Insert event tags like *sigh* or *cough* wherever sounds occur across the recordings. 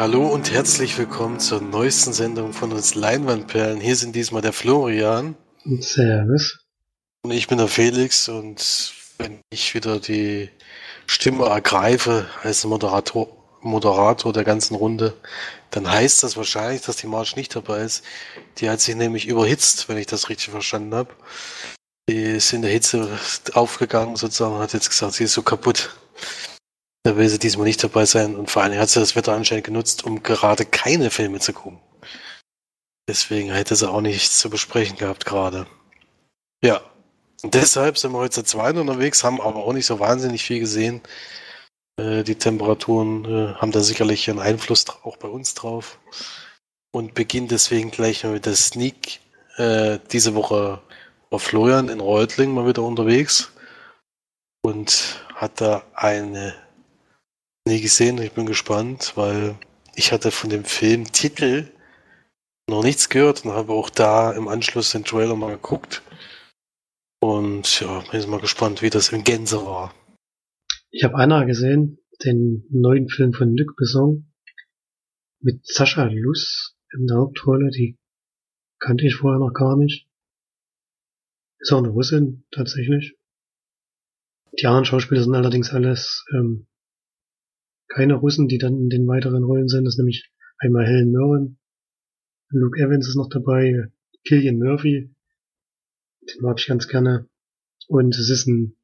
Hallo und herzlich willkommen zur neuesten Sendung von uns Leinwandperlen. Hier sind diesmal der Florian. Servus. Und ich bin der Felix und wenn ich wieder die Stimme ergreife als Moderator, Moderator der ganzen Runde, dann heißt das wahrscheinlich, dass die Marsch nicht dabei ist. Die hat sich nämlich überhitzt, wenn ich das richtig verstanden habe. Die ist in der Hitze aufgegangen sozusagen und hat jetzt gesagt, sie ist so kaputt. Da will sie diesmal nicht dabei sein und vor allem hat sie das Wetter anscheinend genutzt, um gerade keine Filme zu gucken. Deswegen hätte sie auch nichts zu besprechen gehabt gerade. Ja, und deshalb sind wir heute zu zweit unterwegs, haben aber auch nicht so wahnsinnig viel gesehen. Äh, die Temperaturen äh, haben da sicherlich einen Einfluss auch bei uns drauf. Und beginnen deswegen gleich mal mit der Sneak. Äh, diese Woche war Florian in Reutling mal wieder unterwegs und hat da eine nie gesehen. Ich bin gespannt, weil ich hatte von dem Film Titel noch nichts gehört und habe auch da im Anschluss den Trailer mal geguckt. Und ja, bin jetzt mal gespannt, wie das in Gänse war. Ich habe Anna gesehen, den neuen Film von Luc Besson mit Sascha Luss in der Hauptrolle. Die kannte ich vorher noch gar nicht. Ist auch eine Russin, tatsächlich. Die anderen Schauspieler sind allerdings alles ähm, keine Russen, die dann in den weiteren Rollen sind. Das ist nämlich einmal Helen Mirren, Luke Evans ist noch dabei, Killian Murphy, den mag ich ganz gerne. Und es ist ein,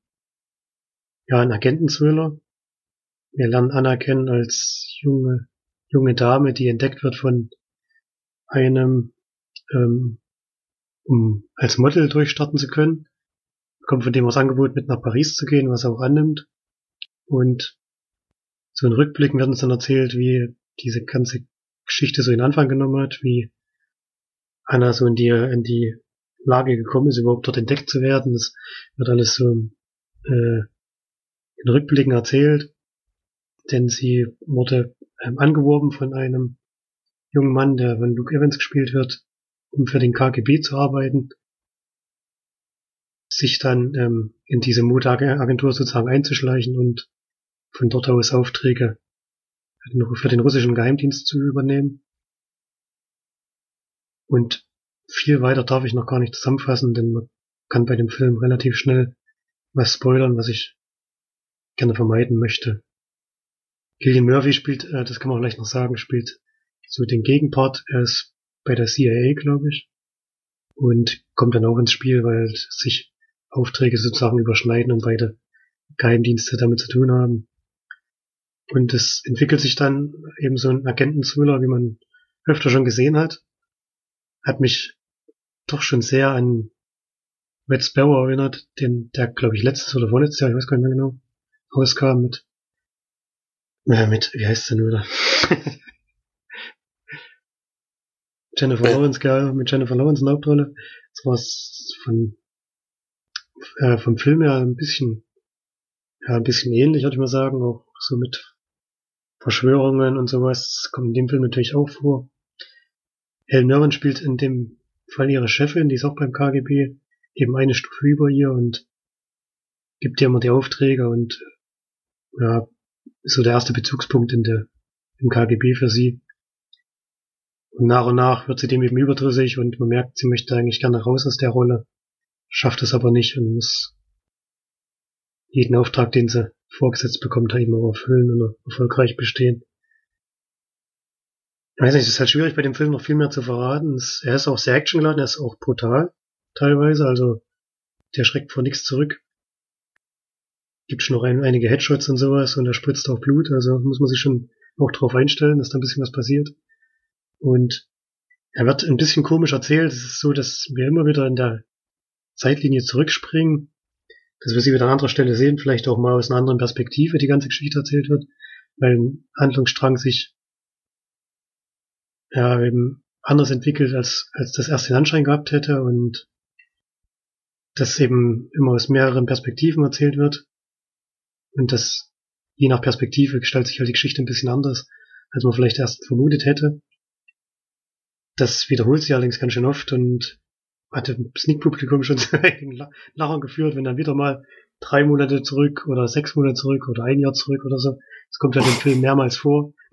ja, ein Agenten-Thriller. Wir lernen Anna kennen als junge, junge Dame, die entdeckt wird von einem, ähm, um als Model durchstarten zu können. Kommt von dem aus Angebot, mit nach Paris zu gehen, was er auch annimmt. Und so in Rückblicken wird uns dann erzählt, wie diese ganze Geschichte so in Anfang genommen hat, wie Anna so in die, in die Lage gekommen ist, überhaupt dort entdeckt zu werden. Das wird alles so äh, in Rückblicken erzählt, denn sie wurde ähm, angeworben von einem jungen Mann, der von Luke Evans gespielt wird, um für den KGB zu arbeiten, sich dann ähm, in diese Modeagentur sozusagen einzuschleichen und von dort aus Aufträge für den russischen Geheimdienst zu übernehmen. Und viel weiter darf ich noch gar nicht zusammenfassen, denn man kann bei dem Film relativ schnell was spoilern, was ich gerne vermeiden möchte. Gillian Murphy spielt, äh, das kann man vielleicht noch sagen, spielt so den Gegenpart. Er ist bei der CIA, glaube ich, und kommt dann auch ins Spiel, weil sich Aufträge sozusagen überschneiden und beide Geheimdienste damit zu tun haben. Und es entwickelt sich dann eben so ein Agenten-Thriller, wie man öfter schon gesehen hat. Hat mich doch schon sehr an Red Sparrow erinnert, den, der, glaube ich, letztes oder vorletztes Jahr, ich weiß gar nicht mehr genau, rauskam mit, äh, mit, wie heißt der nur da? *laughs* Jennifer Lawrence, geil, mit Jennifer Lawrence in der Hauptrolle. Das war von, äh, vom Film her ein bisschen, ja, ein bisschen ähnlich, würde ich mal sagen, auch so mit Verschwörungen und sowas kommt in dem Film natürlich auch vor. Helen Mirren spielt in dem Fall ihre Chefin, die ist auch beim KGB, eben eine Stufe über ihr und gibt ihr immer die Aufträge und ja, ist so der erste Bezugspunkt in der, im KGB für sie. Und nach und nach wird sie dem eben überdrüssig und man merkt, sie möchte eigentlich gerne raus aus der Rolle, schafft es aber nicht und muss jeden Auftrag, den sie vorgesetzt bekommt, da eben auch erfüllen und erfolgreich bestehen. Ich weiß nicht, es ist halt schwierig bei dem Film noch viel mehr zu verraten. Er ist auch sehr actiongeladen, er ist auch brutal, teilweise, also der schreckt vor nichts zurück. Gibt schon noch ein, einige Headshots und sowas und er spritzt auch Blut, also muss man sich schon auch drauf einstellen, dass da ein bisschen was passiert. Und er wird ein bisschen komisch erzählt. Es ist so, dass wir immer wieder in der Zeitlinie zurückspringen dass wir sie wieder an anderer Stelle sehen, vielleicht auch mal aus einer anderen Perspektive die ganze Geschichte erzählt wird, weil ein Handlungsstrang sich ja eben anders entwickelt, als, als das erste den Anschein gehabt hätte und das eben immer aus mehreren Perspektiven erzählt wird und das je nach Perspektive gestaltet sich halt die Geschichte ein bisschen anders, als man vielleicht erst vermutet hätte. Das wiederholt sich allerdings ganz schön oft und hatte Sneak-Publikum schon *laughs* zu einigen Lachern geführt, wenn dann wieder mal drei Monate zurück oder sechs Monate zurück oder ein Jahr zurück oder so. Das kommt ja dem Film mehrmals vor. *laughs*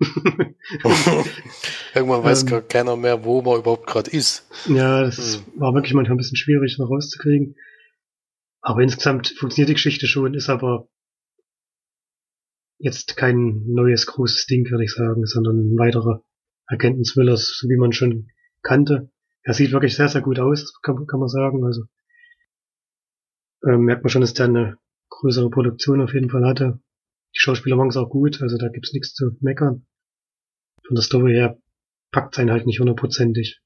Irgendwann weiß ähm, gar keiner mehr, wo man überhaupt gerade ist. Ja, das hm. war wirklich manchmal ein bisschen schwierig noch rauszukriegen. Aber insgesamt funktioniert die Geschichte schon, ist aber jetzt kein neues großes Ding, würde ich sagen, sondern ein weiterer Thriller, so wie man schon kannte. Er sieht wirklich sehr, sehr gut aus, kann, kann man sagen. Also ähm, merkt man schon, dass der eine größere Produktion auf jeden Fall hatte. Die Schauspieler machen es auch gut, also da gibt's nichts zu meckern. Von der Story her packt sein halt nicht hundertprozentig.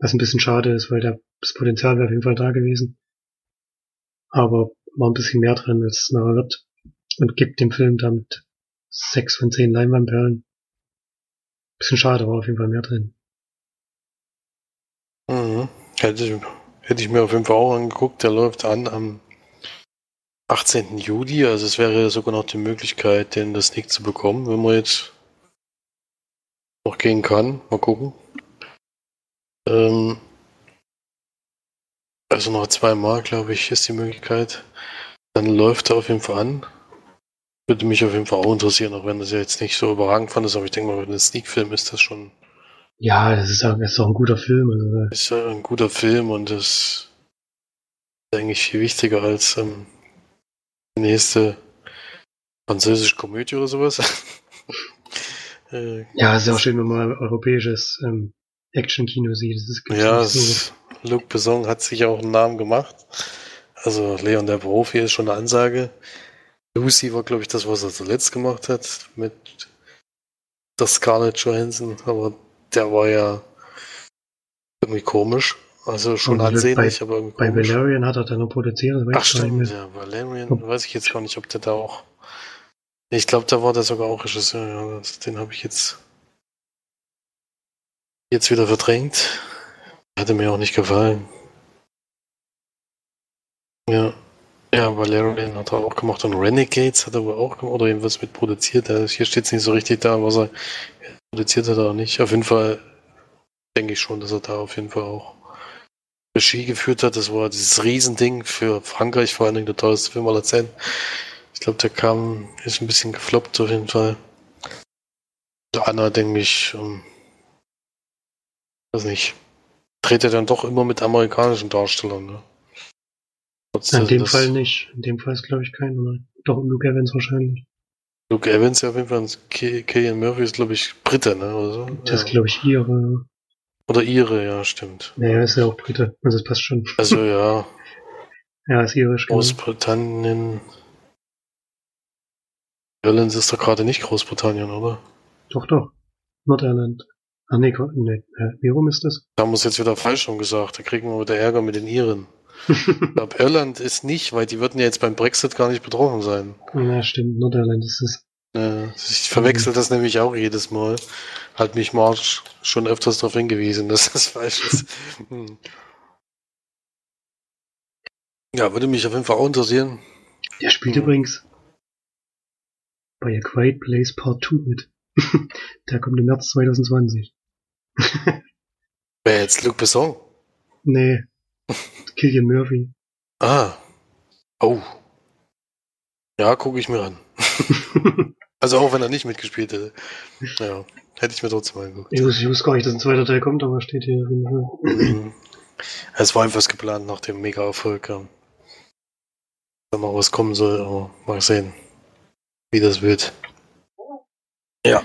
Was ein bisschen schade ist, weil der, das Potenzial wäre auf jeden Fall da gewesen. Aber war ein bisschen mehr drin, als es nachher wird. Und gibt dem Film damit sechs von zehn Leinwandperlen. Bisschen schade, war auf jeden Fall mehr drin. Hätte, ich, hätte ich mir auf jeden Fall auch angeguckt. Der läuft an am 18. Juli. Also es wäre sogar noch die Möglichkeit, den das Sneak zu bekommen, wenn man jetzt noch gehen kann. Mal gucken. Ähm, also noch zweimal, glaube ich, ist die Möglichkeit. Dann läuft er auf jeden Fall an. Würde mich auf jeden Fall auch interessieren, auch wenn das ja jetzt nicht so überragend fand, aber ich denke mal, wenn ein Sneak-Film ist das schon. Ja, das ist auch, das ist auch ein guter Film. Also. Ist ja ein guter Film und das ist eigentlich viel wichtiger als ähm, die nächste französische Komödie oder sowas. *laughs* äh, ja, es ist auch schön, wenn man europäisches ähm, Action-Kino sieht. Das ist ja, so. Luc Besson hat sich auch einen Namen gemacht. Also Leon der Profi ist schon eine Ansage. Lucy war, glaube ich, das, was er zuletzt gemacht hat mit der Scarlett Johansson, aber der war ja irgendwie komisch. Also schon ansehnlich, bei, aber irgendwie Bei komisch. Valerian hat er dann noch produziert. Ach stimmt, ja, Valerian, oh. weiß ich jetzt gar nicht, ob der da auch... Ich glaube, da war der sogar auch Regisseur, ja, den habe ich jetzt jetzt wieder verdrängt. Hatte mir auch nicht gefallen. Ja. Ja, Valerian hat er auch gemacht und Renegades hat er wohl auch gemacht oder irgendwas mit produziert. Hier steht es nicht so richtig da, was er produziert hat oder nicht. Auf jeden Fall denke ich schon, dass er da auf jeden Fall auch Regie geführt hat. Das war dieses Riesending für Frankreich, vor allen Dingen der teuerste Film aller Zeiten. Ich glaube, der kam, ist ein bisschen gefloppt auf jeden Fall. Der Anna, denke ich, um, weiß nicht, dreht er dann doch immer mit amerikanischen Darstellern, ne? in dem Fall nicht. In dem Fall ist, glaube ich, keiner. Doch, Luke Evans wahrscheinlich. Luke Evans ja auf jeden Fall. Killian Murphy ist, glaube ich, Brite, ne? Oder so? Das ist, glaube ich, ihre. Oder ihre, ja, stimmt. Naja, ist ja auch Brite. Also, es passt schon. Also, ja. *laughs* ja, ist irisch. Genau. Großbritannien. Irland ist doch gerade nicht Großbritannien, oder? Doch, doch. Nordirland. Ah, nee, nee. Wie rum ist das? Da haben wir es jetzt wieder falsch schon gesagt. Da kriegen wir wieder Ärger mit den Iren ich glaube, Irland ist nicht, weil die würden ja jetzt beim Brexit gar nicht betroffen sein. Ja, stimmt. Nordirland ist es. Ja, ich verwechsel das nämlich auch jedes Mal. Hat mich March schon öfters darauf hingewiesen, *laughs* dass das falsch ist. Hm. Ja, würde mich auf jeden Fall auch interessieren. Der spielt hm. übrigens bei A Quiet Place Part 2 mit. *laughs* Der kommt im März 2020. *laughs* Wer jetzt Luc Besson? Nee, Killian Murphy. Ah. Oh. Ja, gucke ich mir an. *laughs* also auch wenn er nicht mitgespielt hätte. Ja, hätte ich mir trotzdem mal geguckt. Ich wusste, ich wusste gar nicht, dass ein zweiter Teil kommt, aber steht hier. Mhm. Es war einfach geplant nach dem Mega-Erfolg. Ja. Wenn mal was kommen soll, aber mal sehen, wie das wird. Ja.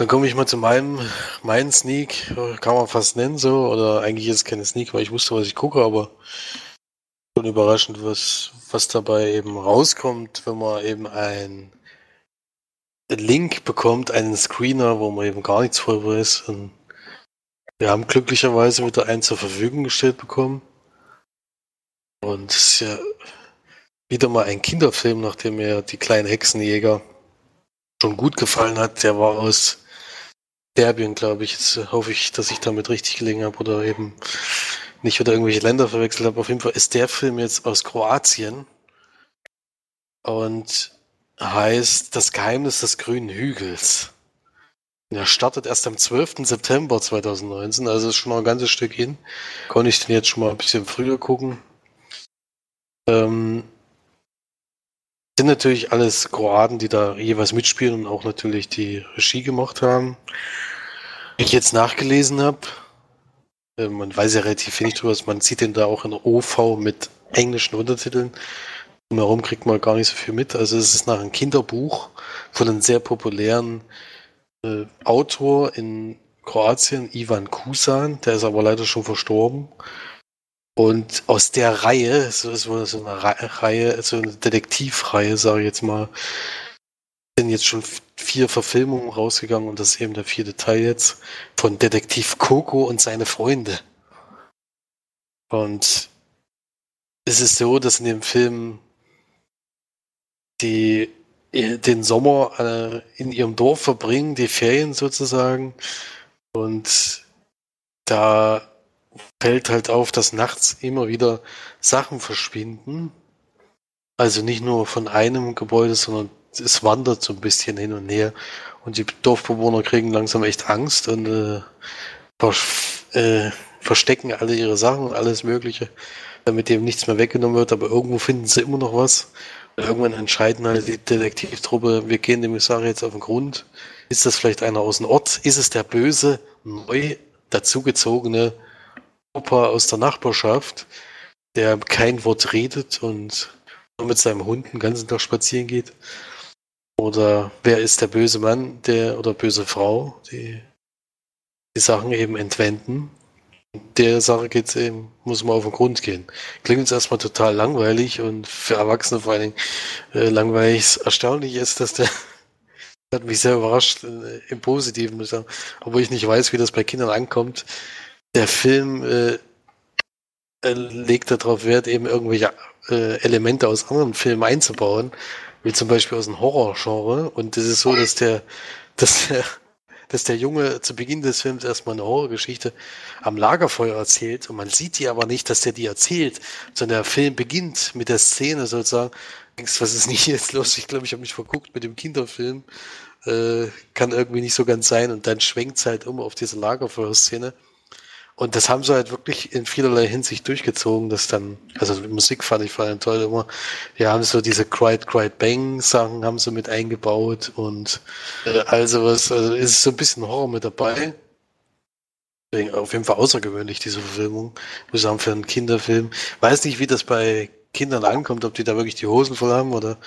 Dann komme ich mal zu meinem, meinen Sneak, kann man fast nennen so, oder eigentlich ist es keine Sneak, weil ich wusste, was ich gucke, aber schon überraschend, was, was dabei eben rauskommt, wenn man eben ein Link bekommt, einen Screener, wo man eben gar nichts voll weiß. Und wir haben glücklicherweise wieder einen zur Verfügung gestellt bekommen. Und es ist ja wieder mal ein Kinderfilm, nachdem mir die kleinen Hexenjäger schon gut gefallen hat. Der war aus Serbien, glaube ich. Jetzt hoffe ich, dass ich damit richtig gelegen habe oder eben nicht wieder irgendwelche Länder verwechselt habe. Auf jeden Fall ist der Film jetzt aus Kroatien und heißt Das Geheimnis des grünen Hügels. Der startet erst am 12. September 2019, also ist schon noch ein ganzes Stück hin. Konnte ich den jetzt schon mal ein bisschen früher gucken. Ähm, sind natürlich alles Kroaten, die da jeweils mitspielen und auch natürlich die Regie gemacht haben. Ich jetzt nachgelesen habe, äh, man weiß ja relativ wenig drüber, man sieht den da auch in OV mit englischen Untertiteln. Drumherum kriegt man gar nicht so viel mit. Also es ist nach einem Kinderbuch von einem sehr populären äh, Autor in Kroatien, Ivan Kusan, der ist aber leider schon verstorben. Und aus der Reihe, so ist so eine Reihe, so eine Detektivreihe, sage ich jetzt mal, sind jetzt schon vier Verfilmungen rausgegangen und das ist eben der vierte Teil jetzt von Detektiv Coco und seine Freunde. Und es ist so, dass in dem Film die den Sommer äh, in ihrem Dorf verbringen, die Ferien sozusagen. Und da fällt halt auf, dass nachts immer wieder Sachen verschwinden. Also nicht nur von einem Gebäude, sondern es wandert so ein bisschen hin und her. Und die Dorfbewohner kriegen langsam echt Angst und äh, äh, verstecken alle ihre Sachen und alles Mögliche, damit eben nichts mehr weggenommen wird. Aber irgendwo finden sie immer noch was. Und irgendwann entscheiden halt die Detektivtruppe, wir gehen dem Kommissar jetzt auf den Grund. Ist das vielleicht einer aus dem Ort? Ist es der böse, neu dazugezogene Opa aus der Nachbarschaft, der kein Wort redet und nur mit seinem Hund den ganzen Tag spazieren geht? Oder wer ist der böse Mann, der oder böse Frau, die die Sachen eben entwenden? Der Sache geht's eben, muss man auf den Grund gehen. Klingt jetzt erstmal total langweilig und für Erwachsene vor allen Dingen äh, langweilig. Erstaunlich ist, dass der *laughs* hat mich sehr überrascht, äh, im Positiven, muss ich sagen. Obwohl ich nicht weiß, wie das bei Kindern ankommt der Film äh, äh, legt darauf Wert, eben irgendwelche äh, Elemente aus anderen Filmen einzubauen, wie zum Beispiel aus dem Horrorgenre. Und das ist so, dass der, dass der, dass der Junge zu Beginn des Films erstmal eine Horrorgeschichte am Lagerfeuer erzählt und man sieht die aber nicht, dass der die erzählt, sondern der Film beginnt mit der Szene sozusagen. Denkst, was ist nicht jetzt los? Ich glaube, ich habe mich verguckt mit dem Kinderfilm. Äh, kann irgendwie nicht so ganz sein und dann schwenkt es halt um auf diese Lagerfeuerszene. szene und das haben sie halt wirklich in vielerlei Hinsicht durchgezogen, dass dann, also Musik fand ich vor allem toll immer. Ja, haben so diese Cried, Cried Bang Sachen haben sie mit eingebaut und äh, also was, also ist so ein bisschen Horror mit dabei. Deswegen auf jeden Fall außergewöhnlich, diese Verfilmung. Muss sagen, für einen Kinderfilm. Weiß nicht, wie das bei Kindern ankommt, ob die da wirklich die Hosen voll haben oder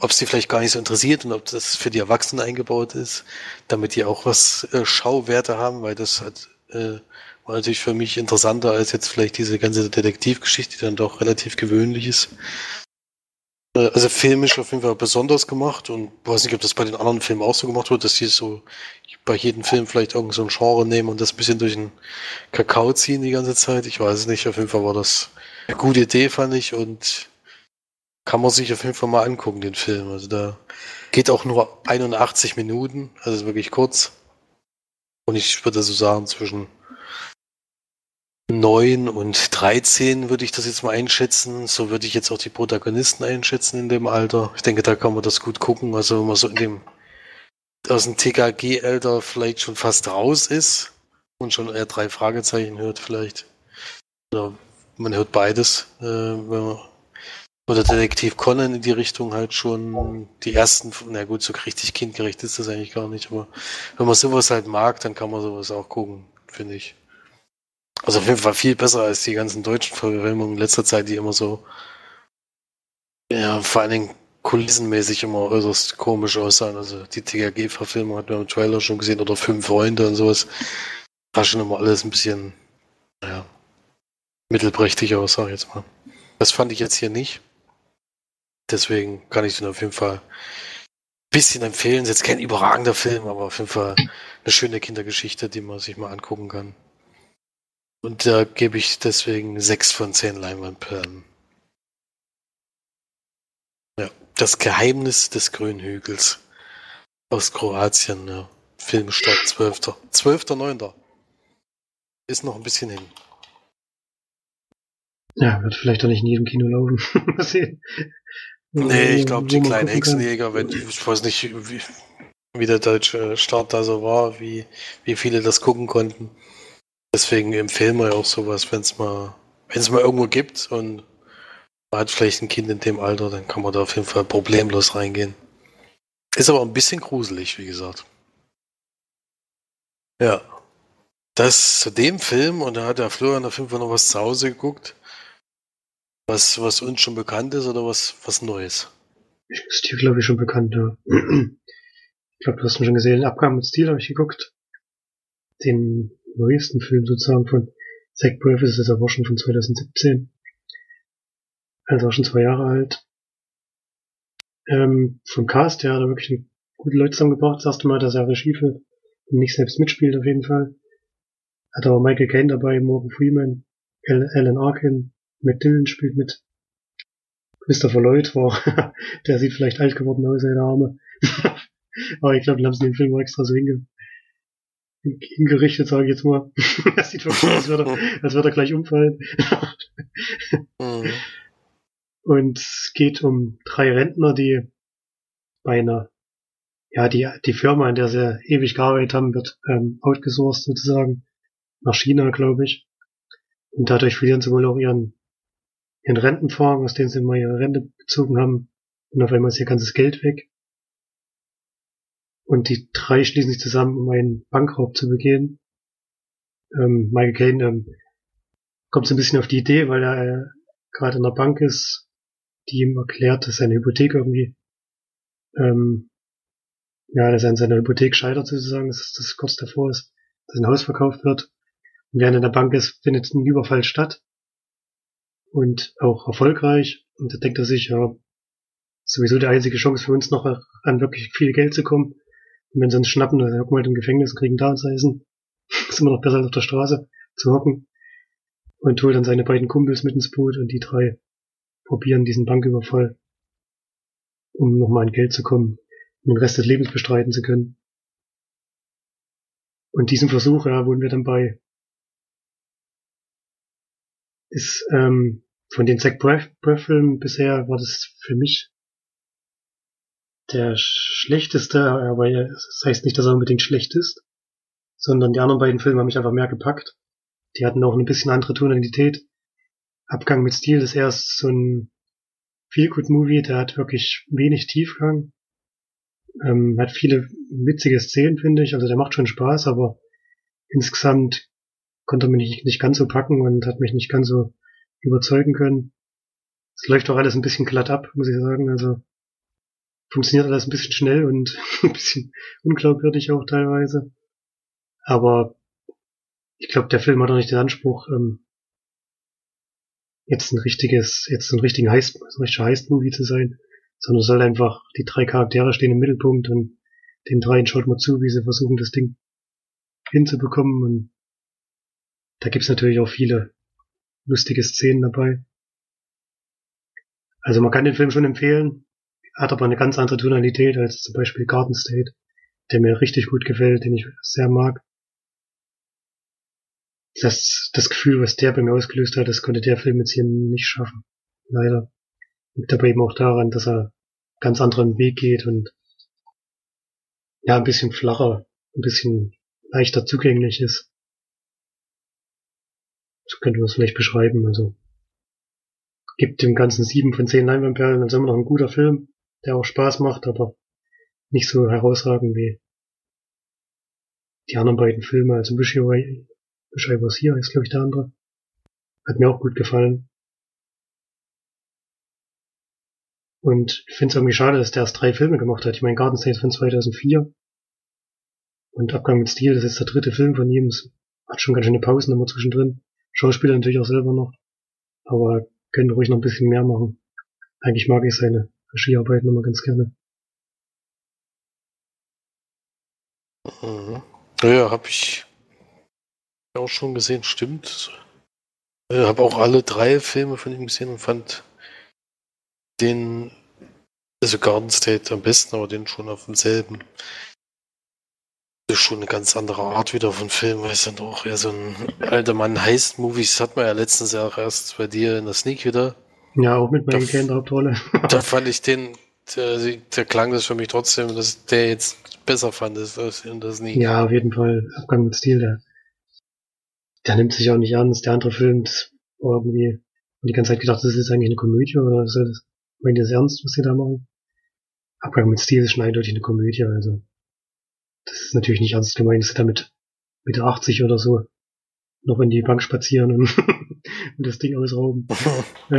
ob es die vielleicht gar nicht so interessiert und ob das für die Erwachsenen eingebaut ist, damit die auch was äh, Schauwerte haben, weil das halt äh, war natürlich für mich interessanter als jetzt vielleicht diese ganze Detektivgeschichte, die dann doch relativ gewöhnlich ist. Äh, also filmisch auf jeden Fall besonders gemacht und weiß nicht, ob das bei den anderen Filmen auch so gemacht wird, dass sie so bei jedem Film vielleicht irgend so ein Genre nehmen und das ein bisschen durch den Kakao ziehen die ganze Zeit. Ich weiß es nicht. Auf jeden Fall war das eine gute Idee, fand ich und kann man sich auf jeden Fall mal angucken, den Film. Also da geht auch nur 81 Minuten, also ist wirklich kurz. Und ich würde so sagen, zwischen 9 und 13 würde ich das jetzt mal einschätzen. So würde ich jetzt auch die Protagonisten einschätzen in dem Alter. Ich denke, da kann man das gut gucken. Also wenn man so in dem aus dem TKG-Alter vielleicht schon fast raus ist und schon eher drei Fragezeichen hört vielleicht. Oder man hört beides. Äh, wenn man, oder Detektiv Conan in die Richtung halt schon die ersten, na gut, so richtig kindgerecht ist das eigentlich gar nicht, aber wenn man sowas halt mag, dann kann man sowas auch gucken, finde ich. Also auf jeden Fall viel besser als die ganzen deutschen Verfilmungen in letzter Zeit, die immer so, ja, vor allen Dingen kulissenmäßig immer äußerst komisch aussahen. Also die TKG-Verfilmung hat man im Trailer schon gesehen oder Fünf Freunde und sowas. War schon immer alles ein bisschen, naja, mittelprächtig aus, sag ich jetzt mal. Das fand ich jetzt hier nicht. Deswegen kann ich den auf jeden Fall ein bisschen empfehlen. Ist jetzt kein überragender Film, aber auf jeden Fall eine schöne Kindergeschichte, die man sich mal angucken kann. Und da gebe ich deswegen sechs von zehn Leinwandperlen. Ja, das Geheimnis des Grünhügels aus Kroatien. Ja. Filmstart 12. 12.9. Ist noch ein bisschen hin. Ja, wird vielleicht auch nicht in jedem Kino laufen. *laughs* Mal sehen. Nee, ich glaube, die kleinen Hexenjäger, wenn, ich weiß nicht, wie, wie der deutsche Start da so war, wie, wie viele das gucken konnten. Deswegen empfehlen wir ja auch sowas, wenn es mal, wenn mal irgendwo gibt und man hat vielleicht ein Kind in dem Alter, dann kann man da auf jeden Fall problemlos reingehen. Ist aber ein bisschen gruselig, wie gesagt. Ja. Das zu dem Film, und da hat der Florian auf jeden Fall noch was zu Hause geguckt. Was, was uns schon bekannt ist oder was, was Neues? Ist dir, glaube ich, schon bekannt, ja. *clears throat* Ich glaube, du hast ihn schon gesehen. Abgaben mit Stil habe ich geguckt. Den neuesten Film sozusagen von Zack Braff ist es aber schon von 2017. Also auch schon zwei Jahre alt. Ähm, vom Cast her hat er wirklich gute Leute zusammengebracht. Das erste Mal, dass er Regie führt und nicht selbst mitspielt auf jeden Fall. Hat aber Michael Caine dabei, Morgan Freeman, Alan Arkin, Matt Dillon spielt mit. Christopher Lloyd war, *laughs* der sieht vielleicht alt geworden aus, seine Arme. *laughs* aber ich glaube, den haben sie den Film extra so hinge hingerichtet, sage ich jetzt mal. *laughs* das sieht wirklich aus, als würde er, als würde er gleich umfallen. mhm. Und es geht um drei Rentner, die bei einer, ja, die, die Firma, in der sie ewig gearbeitet haben, wird ähm, outgesourced sozusagen. Nach China, glaube ich. Und dadurch verlieren sie wohl auch ihren, ihren Rentenfonds, aus dem sie mal ihre Rente bezogen haben. Und auf einmal ist ihr ganzes Geld weg. Und die drei schließen sich zusammen, um einen Bankraub zu begehen. Ähm, Michael Caine ähm, kommt so ein bisschen auf die Idee, weil er äh, gerade in der Bank ist die ihm erklärt, dass seine Hypothek irgendwie, ähm, ja, dass er an seiner Hypothek scheitert sozusagen, dass das kurz davor ist, dass ein Haus verkauft wird. Und während in der Bank ist, findet ein Überfall statt. Und auch erfolgreich. Und da denkt er sich, ja, sowieso die einzige Chance für uns noch an wirklich viel Geld zu kommen. Und wenn sie uns schnappen, dann hocken wir halt im Gefängnis und kriegen da unser Essen. *laughs* ist immer noch besser als auf der Straße zu hocken. Und holt dann seine beiden Kumpels mit ins Boot und die drei probieren diesen Banküberfall, um nochmal an Geld zu kommen, um den Rest des Lebens bestreiten zu können. Und diesen Versuch, ja, wurden wir dann bei, ist ähm, von den Zack Braff-Filmen bisher war das für mich der schlechteste, aber das heißt nicht, dass er unbedingt schlecht ist, sondern die anderen beiden Filme haben mich einfach mehr gepackt. Die hatten auch ein bisschen andere Tonalität. Abgang mit Stil ist erst so ein Feel-Good-Movie, der hat wirklich wenig Tiefgang. Ähm, hat viele witzige Szenen, finde ich. Also der macht schon Spaß, aber insgesamt konnte er mich nicht, nicht ganz so packen und hat mich nicht ganz so überzeugen können. Es läuft auch alles ein bisschen glatt ab, muss ich sagen. Also funktioniert alles ein bisschen schnell und *laughs* ein bisschen unglaubwürdig auch teilweise. Aber ich glaube, der Film hat auch nicht den Anspruch, ähm, jetzt ein richtiges, jetzt ein richtigen Heist, ein richtiger Heist-Movie zu sein, sondern soll einfach, die drei Charaktere stehen im Mittelpunkt und den dreien schaut man zu, wie sie versuchen, das Ding hinzubekommen und da gibt's natürlich auch viele lustige Szenen dabei. Also man kann den Film schon empfehlen, hat aber eine ganz andere Tonalität als zum Beispiel Garden State, der mir richtig gut gefällt, den ich sehr mag das, das Gefühl, was der bei mir ausgelöst hat, das konnte der Film jetzt hier nicht schaffen. Leider. Liegt aber eben auch daran, dass er ganz anderen Weg geht und ja, ein bisschen flacher, ein bisschen leichter zugänglich ist. So könnte man es vielleicht beschreiben. Also gibt dem Ganzen sieben von zehn Leinwandperlen, dann ist immer noch ein guter Film, der auch Spaß macht, aber nicht so herausragend wie die anderen beiden Filme. Also Wish You was hier ist, glaube ich, der andere. Hat mir auch gut gefallen. Und ich finde es irgendwie schade, dass der erst drei Filme gemacht hat. Ich meine, Garden State von 2004 und Abgang mit Stil, das ist der dritte Film von ihm. Es hat schon ganz schöne Pausen immer zwischendrin. Schauspieler natürlich auch selber noch. Aber könnte ruhig noch ein bisschen mehr machen. Eigentlich mag ich seine Regiearbeiten immer ganz gerne. Mhm. Ja, hab ich auch schon gesehen, stimmt. Ich habe auch alle drei Filme von ihm gesehen und fand den, also Garden State am besten, aber den schon auf demselben. Das ist schon eine ganz andere Art wieder von Film, weil es dann auch eher so ein alter Mann heißt Movies hat man ja letztens auch erst bei dir in der Sneak wieder. Ja, auch mit meinem Kind Hauptrolle. da *laughs* *laughs* fand ich den, der, der klang das für mich trotzdem, dass der jetzt besser fand als in der Sneak. Ja, auf jeden Fall. Abgang mit Stil, der der nimmt sich auch nicht ernst. Der andere Film, das irgendwie Und die ganze Zeit gedacht, das ist eigentlich eine Komödie oder ist das, meint ihr das ernst, was sie da machen? Abgang mit Stil ist schon eindeutig eine Komödie, also. Das ist natürlich nicht ernst gemeint, dass sie damit Mitte 80 oder so noch in die Bank spazieren und, *laughs* und das Ding ausrauben. *laughs*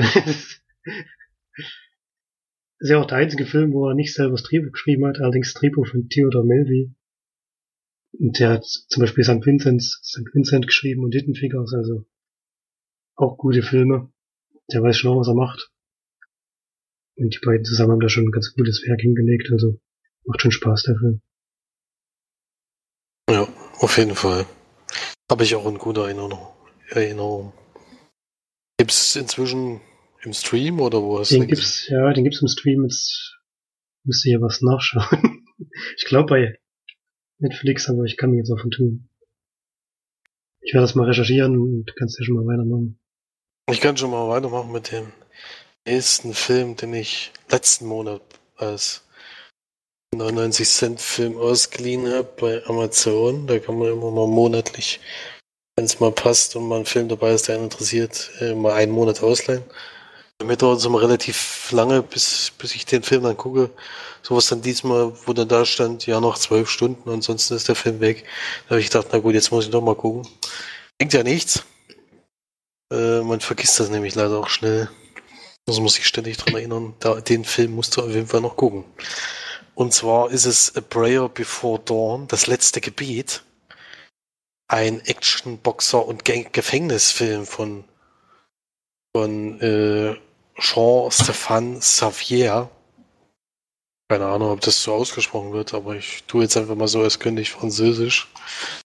ist ja auch der einzige Film, wo er nicht selber das Drehbuch geschrieben hat, allerdings das Drehbuch von Theodore Melville. Und der hat zum Beispiel St. Vincent, St. Vincent geschrieben und Hidden Figures, also auch gute Filme. Der weiß schon auch, was er macht. Und die beiden zusammen haben da schon ein ganz gutes Werk hingelegt, also macht schon Spaß, der Film. Ja, auf jeden Fall. Habe ich auch in guter Erinnerung. Gibt's inzwischen im Stream oder wo hast du den? Gibt's, ja, den gibt's im Stream. Jetzt müsste ja was nachschauen. *laughs* ich glaube bei Netflix, aber ich kann mir jetzt auch von tun. Ich werde das mal recherchieren und kannst ja schon mal weitermachen. Ich kann schon mal weitermachen mit dem nächsten Film, den ich letzten Monat als 99 Cent Film ausgeliehen habe bei Amazon. Da kann man immer mal monatlich, wenn es mal passt und mal ein Film dabei ist, der einen interessiert, äh, mal einen Monat ausleihen. Mir dauert es immer relativ lange, bis, bis ich den Film dann gucke. Sowas dann diesmal, wo dann da stand, ja, noch zwölf Stunden, ansonsten ist der Film weg. Da habe ich gedacht, na gut, jetzt muss ich doch mal gucken. Bringt ja nichts. Äh, man vergisst das nämlich leider auch schnell. Also muss ich ständig dran erinnern, da, den Film musst du auf jeden Fall noch gucken. Und zwar ist es A Prayer Before Dawn, das letzte Gebet. Ein Action-Boxer- und Gefängnisfilm von, von äh, Jean-Stéphane Xavier. Keine Ahnung, ob das so ausgesprochen wird, aber ich tue jetzt einfach mal so, als könnte ich Französisch.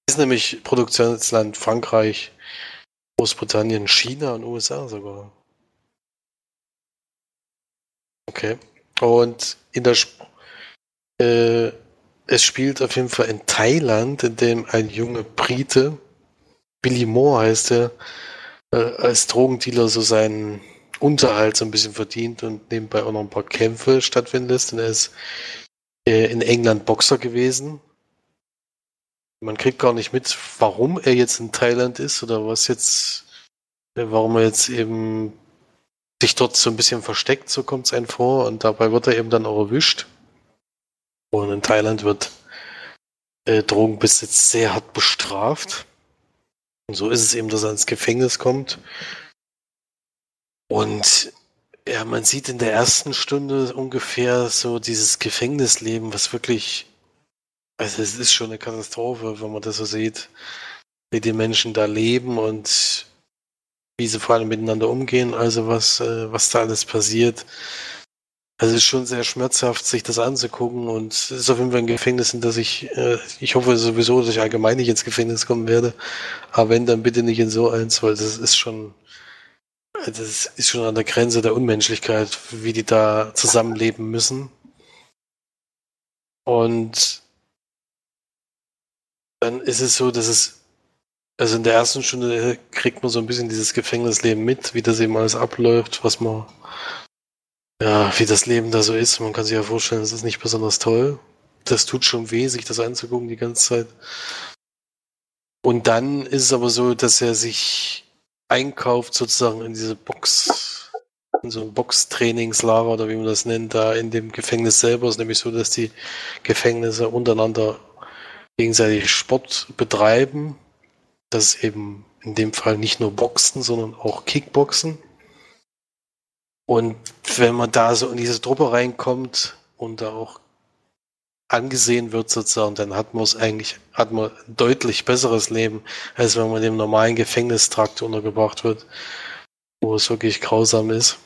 Ist nämlich Produktionsland Frankreich, Großbritannien, China und USA sogar. Okay. Und in der Sp äh, es spielt auf jeden Fall in Thailand, in dem ein junger Brite, Billy Moore heißt er, äh, als Drogendealer so seinen Unterhalt so ein bisschen verdient und nebenbei auch noch ein paar Kämpfe stattfinden lässt. Und er ist äh, in England Boxer gewesen. Man kriegt gar nicht mit, warum er jetzt in Thailand ist oder was jetzt, äh, warum er jetzt eben sich dort so ein bisschen versteckt, so kommt es einem vor. Und dabei wird er eben dann auch erwischt. Und in Thailand wird äh, Drogenbesitz sehr hart bestraft. Und so ist es eben, dass er ins Gefängnis kommt. Und ja, man sieht in der ersten Stunde ungefähr so dieses Gefängnisleben, was wirklich, also es ist schon eine Katastrophe, wenn man das so sieht, wie die Menschen da leben und wie sie vor allem miteinander umgehen, also was, äh, was da alles passiert. Also es ist schon sehr schmerzhaft, sich das anzugucken und es ist auf jeden Fall ein Gefängnis, in das ich, äh, ich hoffe sowieso, dass ich allgemein nicht ins Gefängnis kommen werde. Aber wenn, dann bitte nicht in so eins, weil das ist schon, das ist schon an der Grenze der Unmenschlichkeit, wie die da zusammenleben müssen. Und dann ist es so, dass es, also in der ersten Stunde kriegt man so ein bisschen dieses Gefängnisleben mit, wie das eben alles abläuft, was man ja, wie das Leben da so ist, man kann sich ja vorstellen, es ist nicht besonders toll. Das tut schon weh, sich das anzugucken die ganze Zeit. Und dann ist es aber so, dass er sich einkauft sozusagen in diese Box, in so ein Boxtrainingslager oder wie man das nennt, da in dem Gefängnis selber. Es ist nämlich so, dass die Gefängnisse untereinander gegenseitig Sport betreiben. Das ist eben in dem Fall nicht nur Boxen, sondern auch Kickboxen. Und wenn man da so in diese Truppe reinkommt und da auch angesehen wird sozusagen, dann hat man es eigentlich, hat man ein deutlich besseres Leben, als wenn man im normalen Gefängnistrakt untergebracht wird, wo es wirklich grausam ist.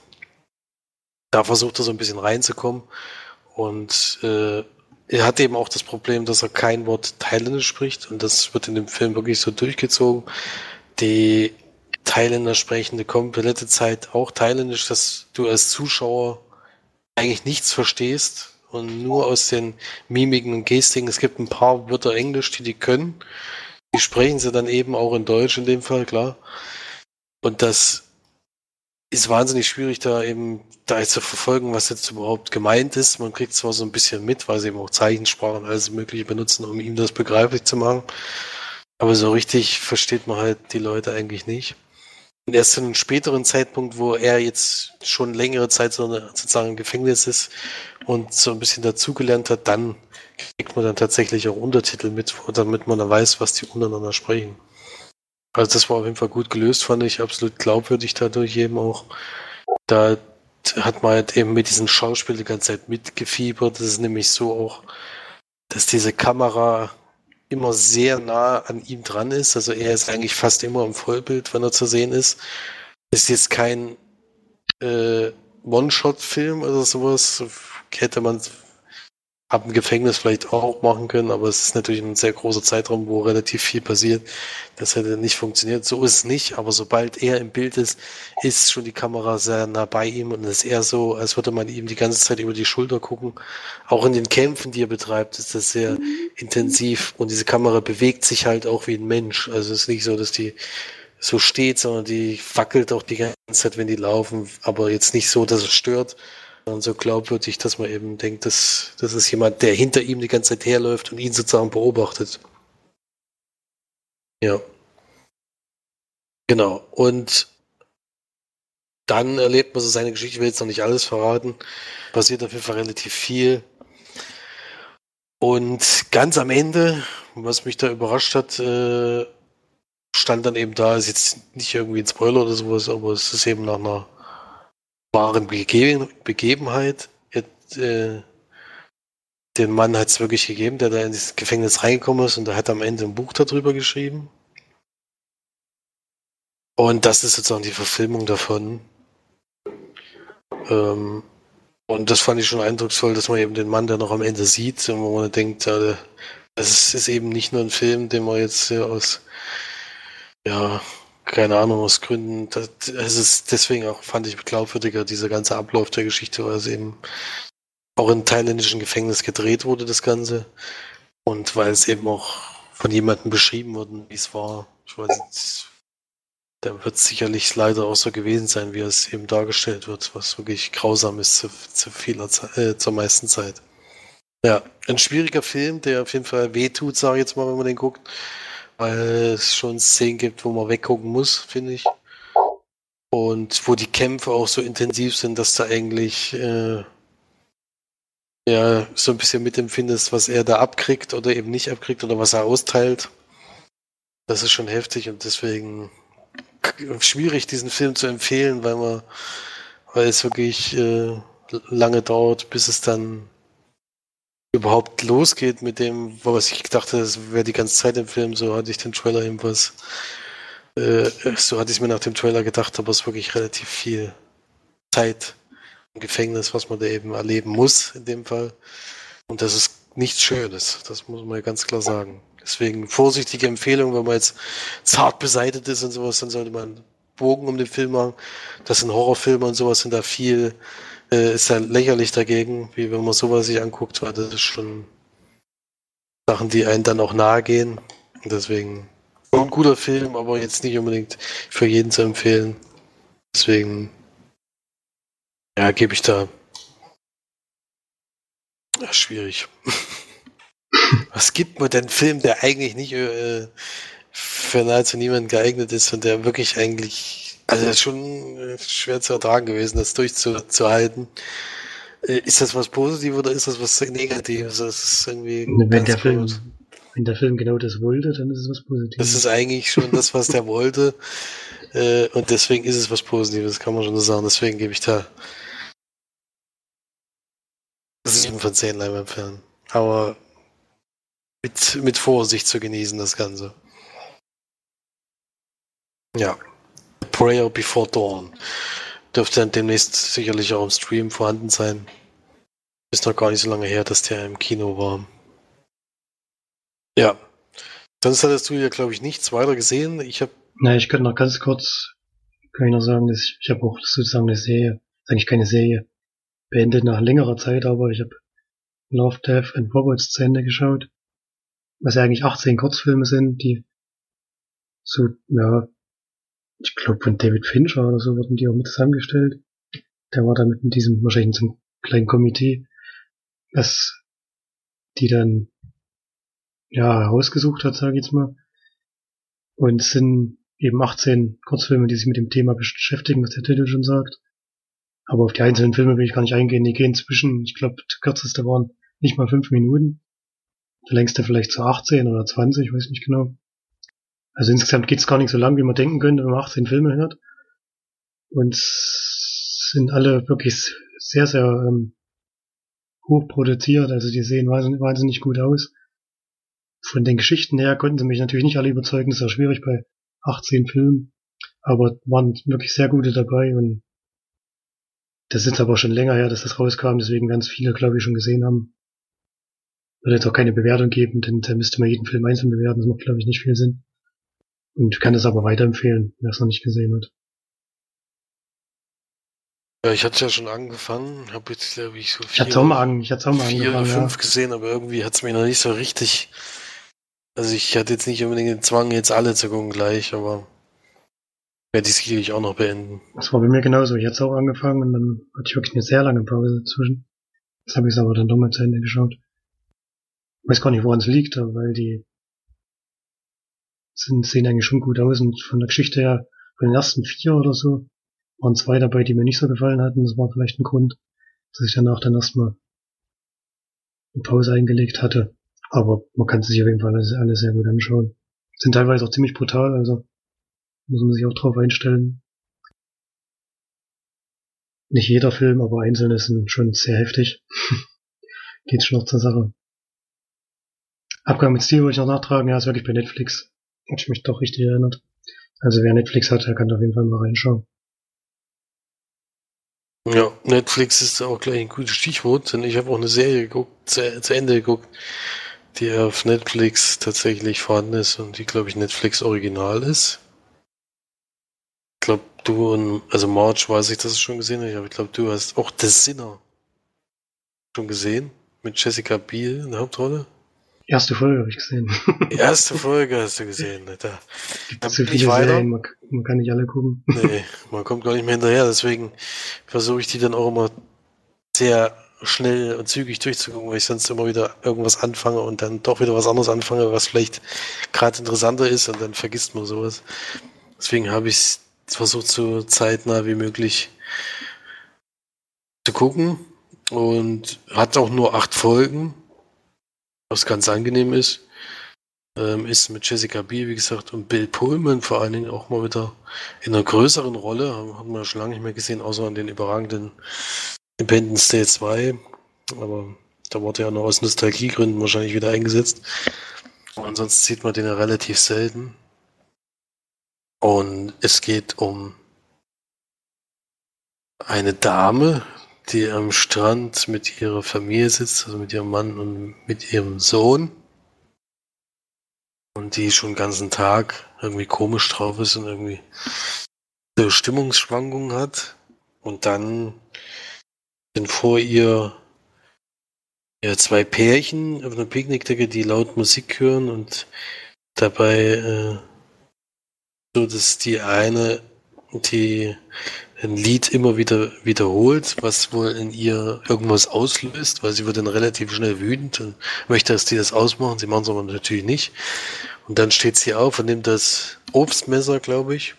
Da versucht er so ein bisschen reinzukommen und äh, er hat eben auch das Problem, dass er kein Wort Thailändisch spricht und das wird in dem Film wirklich so durchgezogen. Die Thailänder sprechen eine komplette Zeit auch Thailändisch, dass du als Zuschauer eigentlich nichts verstehst und nur aus den Mimiken und Gestiken. Es gibt ein paar Wörter Englisch, die die können. Die sprechen sie dann eben auch in Deutsch in dem Fall, klar. Und das ist wahnsinnig schwierig, da eben da zu verfolgen, was jetzt überhaupt gemeint ist. Man kriegt zwar so ein bisschen mit, weil sie eben auch Zeichensprachen alles mögliche benutzen, um ihm das begreiflich zu machen. Aber so richtig versteht man halt die Leute eigentlich nicht. Und erst zu einem späteren Zeitpunkt, wo er jetzt schon längere Zeit sozusagen im Gefängnis ist und so ein bisschen dazugelernt hat, dann kriegt man dann tatsächlich auch Untertitel mit, damit man dann weiß, was die untereinander sprechen. Also das war auf jeden Fall gut gelöst, fand ich absolut glaubwürdig dadurch eben auch. Da hat man halt eben mit diesem Schauspiel die ganze Zeit mitgefiebert. Das ist nämlich so auch, dass diese Kamera immer sehr nah an ihm dran ist. Also er ist eigentlich fast immer im Vollbild, wenn er zu sehen ist. Ist jetzt kein äh, One-Shot-Film oder sowas. Hätte man ab dem Gefängnis vielleicht auch machen können, aber es ist natürlich ein sehr großer Zeitraum, wo relativ viel passiert. Das hätte nicht funktioniert. So ist es nicht, aber sobald er im Bild ist, ist schon die Kamera sehr nah bei ihm und es ist eher so, als würde man ihm die ganze Zeit über die Schulter gucken. Auch in den Kämpfen, die er betreibt, ist das sehr intensiv und diese Kamera bewegt sich halt auch wie ein Mensch. Also es ist nicht so, dass die so steht, sondern die wackelt auch die ganze Zeit, wenn die laufen, aber jetzt nicht so, dass es stört und so glaubwürdig, dass man eben denkt, dass das ist jemand, der hinter ihm die ganze Zeit herläuft und ihn sozusagen beobachtet. Ja. Genau. Und dann erlebt man so seine Geschichte, ich will jetzt noch nicht alles verraten. Passiert auf jeden Fall relativ viel. Und ganz am Ende, was mich da überrascht hat, äh, stand dann eben da, ist jetzt nicht irgendwie ein Spoiler oder sowas, aber es ist eben nach einer wahren Bege Begebenheit. Jetzt, äh, den Mann hat es wirklich gegeben, der da in das Gefängnis reingekommen ist und der hat am Ende ein Buch darüber geschrieben. Und das ist sozusagen die Verfilmung davon. Ähm, und das fand ich schon eindrucksvoll, dass man eben den Mann, der noch am Ende sieht, und wo man denkt, ja, das ist eben nicht nur ein Film, den man jetzt aus ja, keine Ahnung, aus Gründen, das, es ist deswegen auch, fand ich glaubwürdiger, dieser ganze Ablauf der Geschichte, weil es eben auch in thailändischen Gefängnis gedreht wurde, das Ganze. Und weil es eben auch von jemandem beschrieben wurde, wie es war. Ich weiß nicht, da wird sicherlich leider auch so gewesen sein, wie es eben dargestellt wird, was wirklich grausam ist zu, zu vieler Zeit, äh, zur meisten Zeit. Ja, ein schwieriger Film, der auf jeden Fall wehtut, sage ich jetzt mal, wenn man den guckt weil es schon Szenen gibt, wo man weggucken muss, finde ich. Und wo die Kämpfe auch so intensiv sind, dass du eigentlich äh, ja so ein bisschen mitempfindest, was er da abkriegt oder eben nicht abkriegt oder was er austeilt. Das ist schon heftig und deswegen schwierig, diesen Film zu empfehlen, weil man, weil es wirklich äh, lange dauert, bis es dann überhaupt losgeht mit dem, was ich dachte, das wäre die ganze Zeit im Film, so hatte ich den Trailer ebenfalls, äh, so hatte ich mir nach dem Trailer gedacht, aber es ist wirklich relativ viel Zeit im Gefängnis, was man da eben erleben muss in dem Fall. Und das ist nichts Schönes, das muss man ganz klar sagen. Deswegen vorsichtige Empfehlung, wenn man jetzt zart beseitigt ist und sowas, dann sollte man Bogen um den Film machen. Das sind Horrorfilme und sowas sind da viel äh, ist ja lächerlich dagegen, wie wenn man sowas sich anguckt, weil das ist schon Sachen, die einen dann auch nahe gehen. Und deswegen ein guter Film, aber jetzt nicht unbedingt für jeden zu empfehlen. Deswegen, ja, gebe ich da. Ja, schwierig. *laughs* Was gibt man denn Film, der eigentlich nicht äh, für nahezu niemanden geeignet ist und der wirklich eigentlich also das ist schon äh, schwer zu ertragen gewesen, das durchzuhalten. Äh, ist das was Positives oder ist das was Negatives? Das ist irgendwie wenn der Film, wenn der Film genau das wollte, dann ist es was Positives. Das ist eigentlich schon das, was der wollte. Äh, und deswegen ist es was Positives, kann man schon so sagen. Deswegen gebe ich da sieben von zehn Leinwandperlen. Aber mit, mit Vorsicht zu genießen, das Ganze. Ja. Prayer Before Dawn. Dürfte dann demnächst sicherlich auch im Stream vorhanden sein. Ist noch gar nicht so lange her, dass der im Kino war. Ja. Sonst hattest du ja, glaube ich, nichts weiter gesehen. Ich habe. Na, ich könnte noch ganz kurz, kann ich noch sagen, dass ich, ich habe auch sozusagen eine Serie, eigentlich keine Serie, beendet nach längerer Zeit, aber ich habe Love, Death and Robots zu Ende geschaut. Was ja eigentlich 18 Kurzfilme sind, die so, ja, ich glaube von David Fincher oder so wurden die auch mit zusammengestellt. Der war da mit in diesem, wahrscheinlich in so einem kleinen Komitee, was die dann ja herausgesucht hat, sage ich jetzt mal. Und es sind eben 18 Kurzfilme, die sich mit dem Thema beschäftigen, was der Titel schon sagt. Aber auf die einzelnen Filme will ich gar nicht eingehen. Die gehen zwischen, ich glaube, der kürzeste waren nicht mal fünf Minuten. Der längste vielleicht zu 18 oder 20, weiß nicht genau. Also insgesamt geht's gar nicht so lang, wie man denken könnte, wenn man 18 Filme hört. Und sind alle wirklich sehr, sehr ähm, hoch produziert. Also die sehen wahnsinnig, wahnsinnig gut aus. Von den Geschichten her konnten sie mich natürlich nicht alle überzeugen. Das ist auch schwierig bei 18 Filmen. Aber waren wirklich sehr gute dabei und das ist aber schon länger her, dass das rauskam, deswegen ganz viele, glaube ich, schon gesehen haben. Würde jetzt auch keine Bewertung geben, denn da müsste man jeden Film einzeln bewerten, das macht, glaube ich, nicht viel Sinn. Und kann es aber weiterempfehlen, wer es noch nicht gesehen hat. Ja, ich hatte ja schon angefangen, habe jetzt glaube ich so vier, ich hatte auch mal, ich hatte auch mal vier oder fünf ja. gesehen, aber irgendwie hat es mich noch nicht so richtig. Also ich hatte jetzt nicht unbedingt den Zwang, jetzt alle zu gucken gleich, aber werde ich sicherlich auch noch beenden. Das war bei mir genauso. Ich hatte auch angefangen und dann hatte ich wirklich eine sehr lange Pause dazwischen. Jetzt habe ich es aber dann doch mal zu Ende geschaut. Ich weiß gar nicht, woran es liegt, weil die sind, sehen eigentlich schon gut aus und von der Geschichte her, von den ersten vier oder so, waren zwei dabei, die mir nicht so gefallen hatten. Das war vielleicht ein Grund, dass ich danach dann erstmal eine Pause eingelegt hatte. Aber man kann sich auf jeden Fall alles, sehr gut anschauen. Sind teilweise auch ziemlich brutal, also muss man sich auch drauf einstellen. Nicht jeder Film, aber einzelne sind schon sehr heftig. *laughs* Geht schon noch zur Sache. Abgang mit Stil wollte ich noch nachtragen, ja, ist wirklich bei Netflix. Hat ich mich doch richtig erinnert. Also wer Netflix hat, der kann auf jeden Fall mal reinschauen. Ja, Netflix ist auch gleich ein gutes Stichwort, denn ich habe auch eine Serie geguckt, zu, zu, Ende geguckt, die auf Netflix tatsächlich vorhanden ist und die, glaube ich, Netflix Original ist. Ich glaube, du und, also March weiß ich, dass du schon gesehen hast, aber ich glaube, du hast auch The Sinner schon gesehen, mit Jessica Biel in der Hauptrolle. Erste Folge habe ich gesehen. Die *laughs* erste Folge hast du gesehen. Da, da so viele weiter. Serien, man, man, kann nicht alle gucken. Nee, man kommt gar nicht mehr hinterher. Deswegen versuche ich die dann auch immer sehr schnell und zügig durchzugucken, weil ich sonst immer wieder irgendwas anfange und dann doch wieder was anderes anfange, was vielleicht gerade interessanter ist und dann vergisst man sowas. Deswegen habe ich versucht, so zeitnah wie möglich zu gucken und hat auch nur acht Folgen was ganz angenehm ist. Ähm, ist mit Jessica Biel, wie gesagt, und Bill Pullman vor allen Dingen auch mal wieder in einer größeren Rolle. Haben wir schon lange nicht mehr gesehen, außer in den überragenden Independence Day 2. Aber da wurde ja noch aus Nostalgiegründen wahrscheinlich wieder eingesetzt. Ansonsten sieht man den ja relativ selten. Und es geht um eine Dame, die am Strand mit ihrer Familie sitzt, also mit ihrem Mann und mit ihrem Sohn. Und die schon den ganzen Tag irgendwie komisch drauf ist und irgendwie so Stimmungsschwankungen hat. Und dann sind vor ihr ja, zwei Pärchen auf einer Picknickdecke, die laut Musik hören und dabei äh, so, dass die eine, die ein Lied immer wieder wiederholt, was wohl in ihr irgendwas auslöst, weil sie wird dann relativ schnell wütend und möchte, dass die das ausmachen. Sie machen es aber natürlich nicht. Und dann steht sie auf und nimmt das Obstmesser, glaube ich,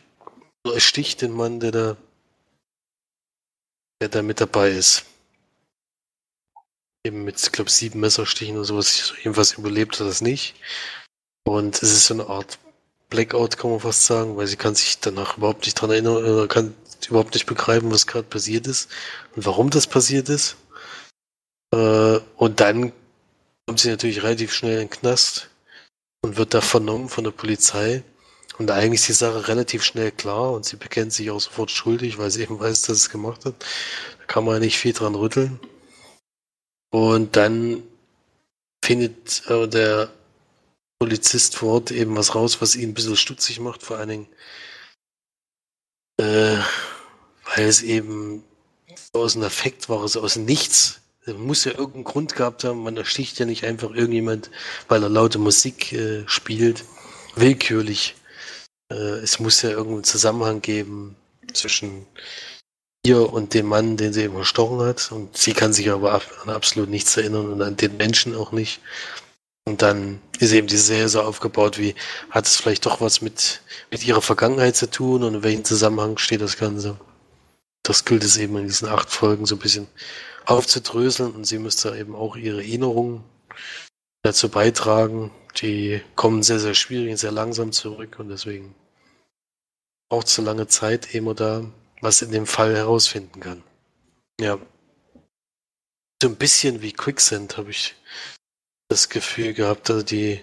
und ersticht den Mann, der da, der da mit dabei ist. Eben mit, ich glaube, sieben Messerstichen oder sowas. Jedenfalls überlebt er das nicht. Und es ist so eine Art Blackout, kann man fast sagen, weil sie kann sich danach überhaupt nicht dran erinnern, oder kann überhaupt nicht begreifen, was gerade passiert ist und warum das passiert ist. Äh, und dann kommt sie natürlich relativ schnell in den Knast und wird da vernommen von der Polizei. Und eigentlich ist die Sache relativ schnell klar und sie bekennt sich auch sofort schuldig, weil sie eben weiß, dass es gemacht hat. Da kann man ja nicht viel dran rütteln. Und dann findet äh, der Polizist vor Ort eben was raus, was ihn ein bisschen stutzig macht, vor allen Dingen, äh, weil es eben aus einem Effekt war, so aus Nichts. Es muss ja irgendeinen Grund gehabt haben. Man ersticht ja nicht einfach irgendjemand, weil er laute Musik äh, spielt, willkürlich. Äh, es muss ja irgendeinen Zusammenhang geben zwischen ihr und dem Mann, den sie eben erstochen hat. Und sie kann sich aber an absolut nichts erinnern und an den Menschen auch nicht. Und dann ist eben die Serie so aufgebaut, wie hat es vielleicht doch was mit, mit ihrer Vergangenheit zu tun und in welchem Zusammenhang steht das Ganze. Das gilt es eben in diesen acht Folgen so ein bisschen aufzudröseln und sie müsste eben auch ihre Erinnerungen dazu beitragen. Die kommen sehr, sehr schwierig und sehr langsam zurück und deswegen braucht so lange Zeit, man da was in dem Fall herausfinden kann. Ja. So ein bisschen wie Quicksand habe ich das Gefühl gehabt, also die,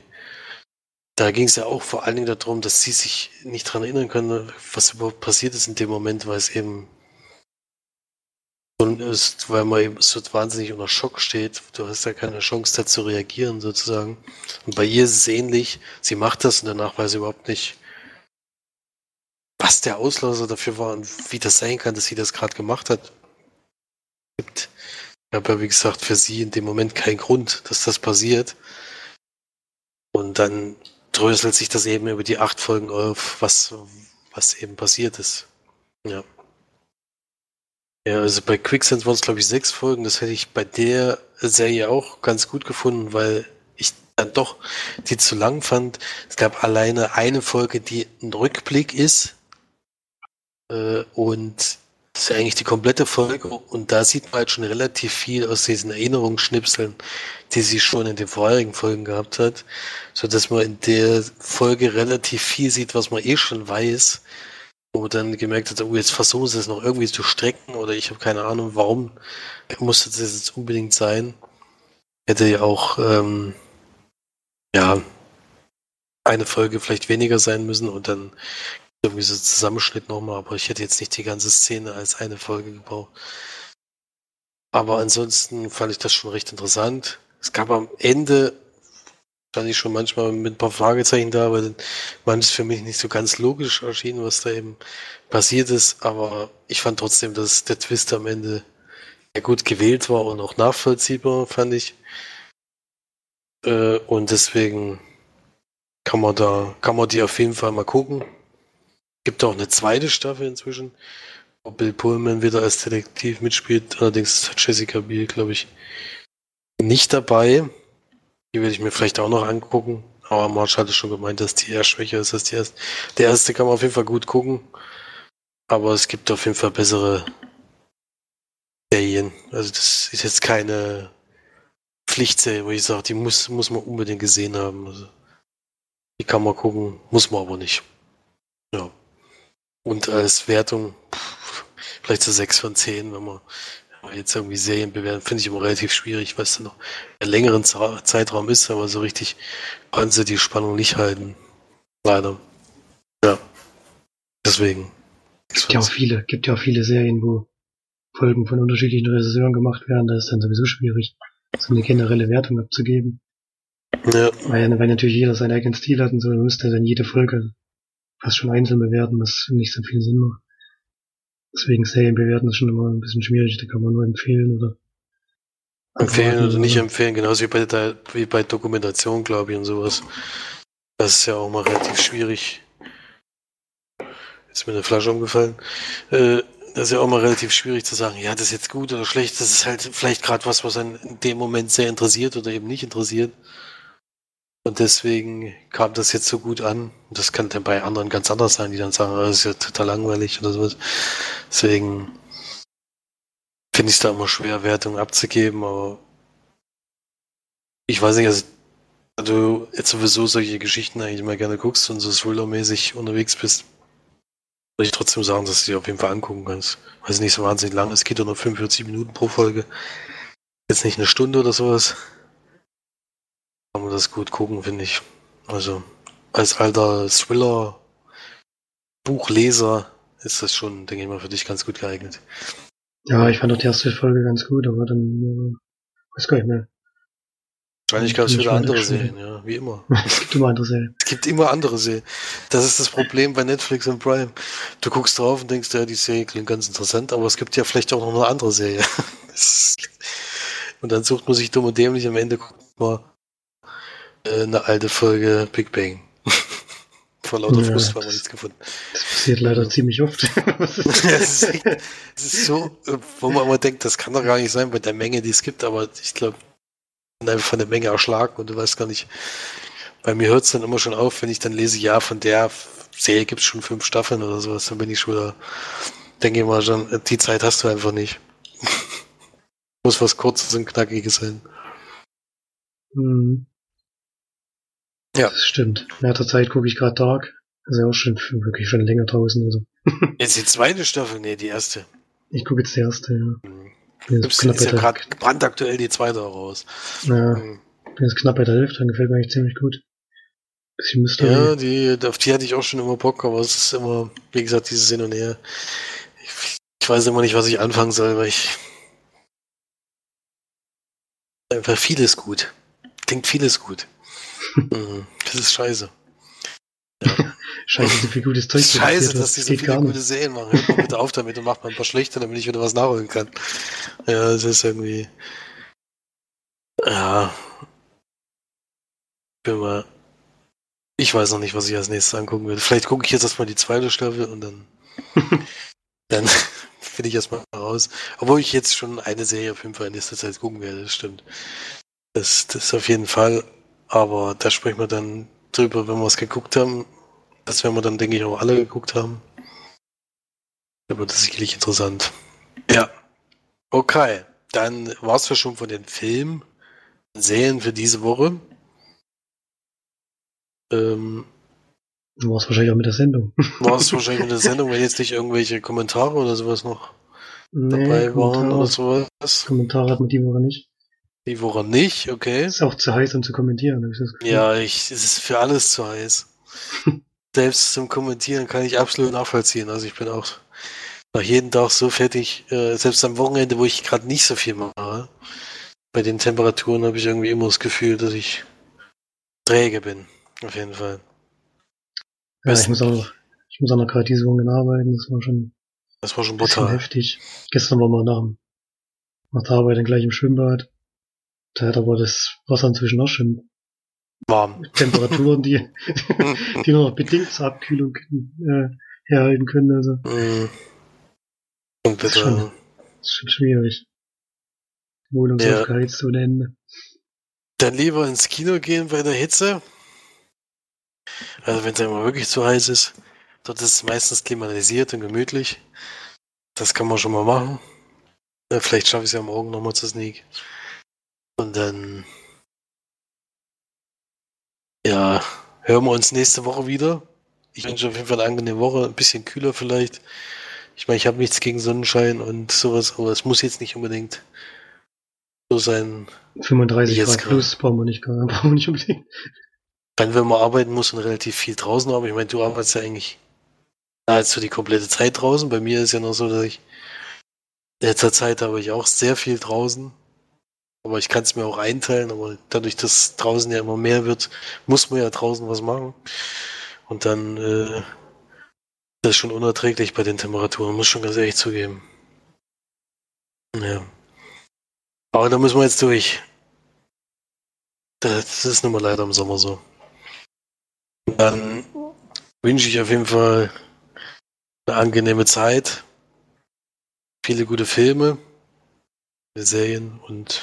da ging es ja auch vor allen Dingen darum, dass sie sich nicht daran erinnern können, was überhaupt passiert ist in dem Moment, weil es eben ist, weil man eben so wahnsinnig unter Schock steht. Du hast ja keine Chance, da zu reagieren, sozusagen. Und bei ihr ist es ähnlich. Sie macht das und danach weiß sie überhaupt nicht, was der Auslöser dafür war und wie das sein kann, dass sie das gerade gemacht hat. Gibt aber wie gesagt für sie in dem Moment keinen Grund, dass das passiert. Und dann dröselt sich das eben über die acht Folgen auf, was, was eben passiert ist. Ja. Ja, also bei Quicksand waren es, glaube ich, sechs Folgen. Das hätte ich bei der Serie auch ganz gut gefunden, weil ich dann doch die zu lang fand. Es gab alleine eine Folge, die ein Rückblick ist. Äh, und das ist ja eigentlich die komplette Folge. Und da sieht man halt schon relativ viel aus diesen Erinnerungsschnipseln, die sie schon in den vorherigen Folgen gehabt hat. So dass man in der Folge relativ viel sieht, was man eh schon weiß wo dann gemerkt hat, oh, jetzt versuchen sie es noch irgendwie zu strecken oder ich habe keine Ahnung, warum musste das jetzt unbedingt sein. Hätte ja auch, ähm, ja, eine Folge vielleicht weniger sein müssen und dann irgendwie so Zusammenschnitt nochmal, aber ich hätte jetzt nicht die ganze Szene als eine Folge gebraucht. Aber ansonsten fand ich das schon recht interessant. Es gab am Ende stand ich schon manchmal mit ein paar Fragezeichen da, weil manches für mich nicht so ganz logisch erschien, was da eben passiert ist. Aber ich fand trotzdem, dass der Twist am Ende sehr gut gewählt war und auch nachvollziehbar, fand ich. Äh, und deswegen kann man da, kann man die auf jeden Fall mal gucken. Gibt auch eine zweite Staffel inzwischen, wo Bill Pullman wieder als Detektiv mitspielt. Allerdings ist Jessica Biel, glaube ich, nicht dabei. Die werde ich mir vielleicht auch noch angucken. Aber Marsch hatte schon gemeint, dass die eher schwächer ist als die erste. Der erste kann man auf jeden Fall gut gucken. Aber es gibt auf jeden Fall bessere Serien. Also das ist jetzt keine Pflichtserie, wo ich sage, die muss, muss man unbedingt gesehen haben. Also die kann man gucken, muss man aber nicht. Ja. Und als Wertung pff, vielleicht so 6 von 10, wenn man jetzt irgendwie Serien bewerten, finde ich immer relativ schwierig, weil es dann noch ein längeren Zeitraum ist, aber so richtig können sie die Spannung nicht halten. Leider. Ja. Deswegen. Es gibt ja auch viele, gibt ja auch viele Serien, wo Folgen von unterschiedlichen Regisseuren gemacht werden, da ist dann sowieso schwierig, so eine generelle Wertung abzugeben. Ja. Weil, weil natürlich jeder seinen eigenen Stil hat und so, dann müsste dann jede Folge fast schon einzeln bewerten, was nicht so viel Sinn macht. Deswegen Serien bewerten ist schon immer ein bisschen schwierig, da kann man nur empfehlen oder empfehlen oder nicht empfehlen, genauso wie bei der, wie bei Dokumentation, glaube ich, und sowas. Das ist ja auch mal relativ schwierig. Jetzt ist mir eine Flasche umgefallen. Äh, das ist ja auch mal relativ schwierig zu sagen, ja, das ist jetzt gut oder schlecht. Das ist halt vielleicht gerade was, was einen in dem Moment sehr interessiert oder eben nicht interessiert. Und deswegen kam das jetzt so gut an. Das kann dann bei anderen ganz anders sein, die dann sagen, oh, das ist ja total langweilig oder sowas. Deswegen finde ich es da immer schwer, Wertungen abzugeben, aber ich weiß nicht, also du jetzt sowieso solche Geschichten eigentlich immer gerne guckst und so Thriller-mäßig unterwegs bist, würde ich trotzdem sagen, dass du dir auf jeden Fall angucken kannst. Weiß nicht so wahnsinnig lang, es geht doch nur 45 Minuten pro Folge. Jetzt nicht eine Stunde oder sowas kann man das gut gucken, finde ich. Also als alter Thriller Buchleser ist das schon, denke ich mal, für dich ganz gut geeignet. Ja, ich fand auch die erste Folge ganz gut, aber dann äh, weiß gar nicht mehr. Wahrscheinlich gab es wieder andere Serien, ja, wie immer. *laughs* es gibt immer andere Serien. Es gibt immer andere Serien. Das ist das Problem bei Netflix und Prime. Du guckst drauf und denkst, ja, die Serie klingt ganz interessant, aber es gibt ja vielleicht auch noch eine andere Serie. *laughs* und dann sucht man sich dumm und dämlich, am Ende guckt man eine alte Folge Big Bang. *laughs* Vor lauter ja, Frust haben wir nichts gefunden. Das passiert leider ziemlich oft. *laughs* es, ist, es ist so, wo man immer denkt, das kann doch gar nicht sein bei der Menge, die es gibt, aber ich glaube, einfach von der Menge erschlagen und du weißt gar nicht. Bei mir hört es dann immer schon auf, wenn ich dann lese, ja, von der Serie gibt es schon fünf Staffeln oder sowas, dann bin ich schon wieder, denke ich mal schon, die Zeit hast du einfach nicht. *laughs* Muss was Kurzes und Knackiges sein. Mhm. Ja. Das stimmt. Ja, zur Zeit gucke ich gerade Dark. Das ist ja auch schon wirklich schon länger draußen. Also. *laughs* Jetzt die zweite Staffel, nee, die erste. Ich gucke jetzt die erste, ja. Mhm. Ist, ist ja gerade brandaktuell die zweite raus. Ja. Mhm. Bin jetzt knapp bei der Hälfte, dann gefällt mir eigentlich ziemlich gut. Bisschen Mystery. Ja, die, auf die hatte ich auch schon immer Bock, aber es ist immer, wie gesagt, dieses Hin und Her. Ich, ich weiß immer nicht, was ich anfangen soll, weil ich einfach vieles gut. Klingt vieles gut. Mhm. das ist scheiße. Ja. *laughs* Scheiße, so viel gutes Zeug. Scheiße, dass die so viele gute Serien machen. Hört bitte auf damit und macht mal ein paar schlechte, damit ich wieder was nachholen kann. Ja, das ist irgendwie. Ja. Bin mal. Ich weiß noch nicht, was ich als nächstes angucken will. Vielleicht gucke ich jetzt erstmal die zweite Staffel und dann. *laughs* dann *laughs* finde ich erstmal raus. Obwohl ich jetzt schon eine Serie auf jeden Fall in nächster Zeit gucken werde, das stimmt. Das, das auf jeden Fall. Aber da sprechen wir dann drüber, wenn wir es geguckt haben. Das werden wir dann, denke ich, auch alle geguckt haben. Aber das ist sicherlich interessant. Ja. Okay. Dann war es ja schon von den Filmen, Serien für diese Woche. Ähm, war es wahrscheinlich auch mit der Sendung. *laughs* War es *laughs* wahrscheinlich mit der Sendung, wenn jetzt nicht irgendwelche Kommentare oder sowas noch nee, dabei waren oder sowas. Kommentare hat man die Woche nicht. Die Woche nicht, okay. Ist auch zu heiß, um zu kommentieren, habe ich das Gefühl. Ja, ich, es ist für alles zu heiß. *laughs* Selbst zum Kommentieren kann ich absolut nachvollziehen. Also ich bin auch nach jedem Tag so fertig, äh, selbst am Wochenende, wo ich gerade nicht so viel mache. Bei den Temperaturen habe ich irgendwie immer das Gefühl, dass ich träge bin. Auf jeden Fall. Ja, ich muss auch noch, ich muss auch noch gerade diese Woche arbeiten. Das war schon, das war schon brutal. heftig. Gestern war mal nach, nach der Arbeit dann gleich im Schwimmbad. Da hat aber das Wasser inzwischen auch schon warm. Temperaturen, die, *laughs* die nur noch bedingt zur Abkühlung äh, herhalten können. Also. Mm. Und das, ist schon, das ist schon schwierig. Wohnung ja. geheizt ohne Ende. Dann lieber ins Kino gehen bei der Hitze. Also wenn es immer wirklich zu heiß ist. Dort ist es meistens klimatisiert und gemütlich. Das kann man schon mal machen. Vielleicht schaffe ich es ja morgen nochmal zu Sneak. Und dann, ja, hören wir uns nächste Woche wieder. Ich wünsche auf jeden Fall eine angenehme Woche, ein bisschen kühler vielleicht. Ich meine, ich habe nichts gegen Sonnenschein und sowas, aber es muss jetzt nicht unbedingt so sein. 35 Grad plus brauchen wir nicht, *laughs* brauchen wir nicht unbedingt. Dann, wenn man arbeiten muss und relativ viel draußen aber ich meine, du arbeitest ja eigentlich nahezu die komplette Zeit draußen. Bei mir ist ja noch so, dass ich in letzter Zeit habe ich auch sehr viel draußen. Aber ich kann es mir auch einteilen, aber dadurch, dass draußen ja immer mehr wird, muss man ja draußen was machen. Und dann äh, das ist schon unerträglich bei den Temperaturen, muss schon ganz ehrlich zugeben. Ja. Aber da müssen wir jetzt durch. Das ist nun mal leider im Sommer so. Dann wünsche ich auf jeden Fall eine angenehme Zeit, viele gute Filme, Serien und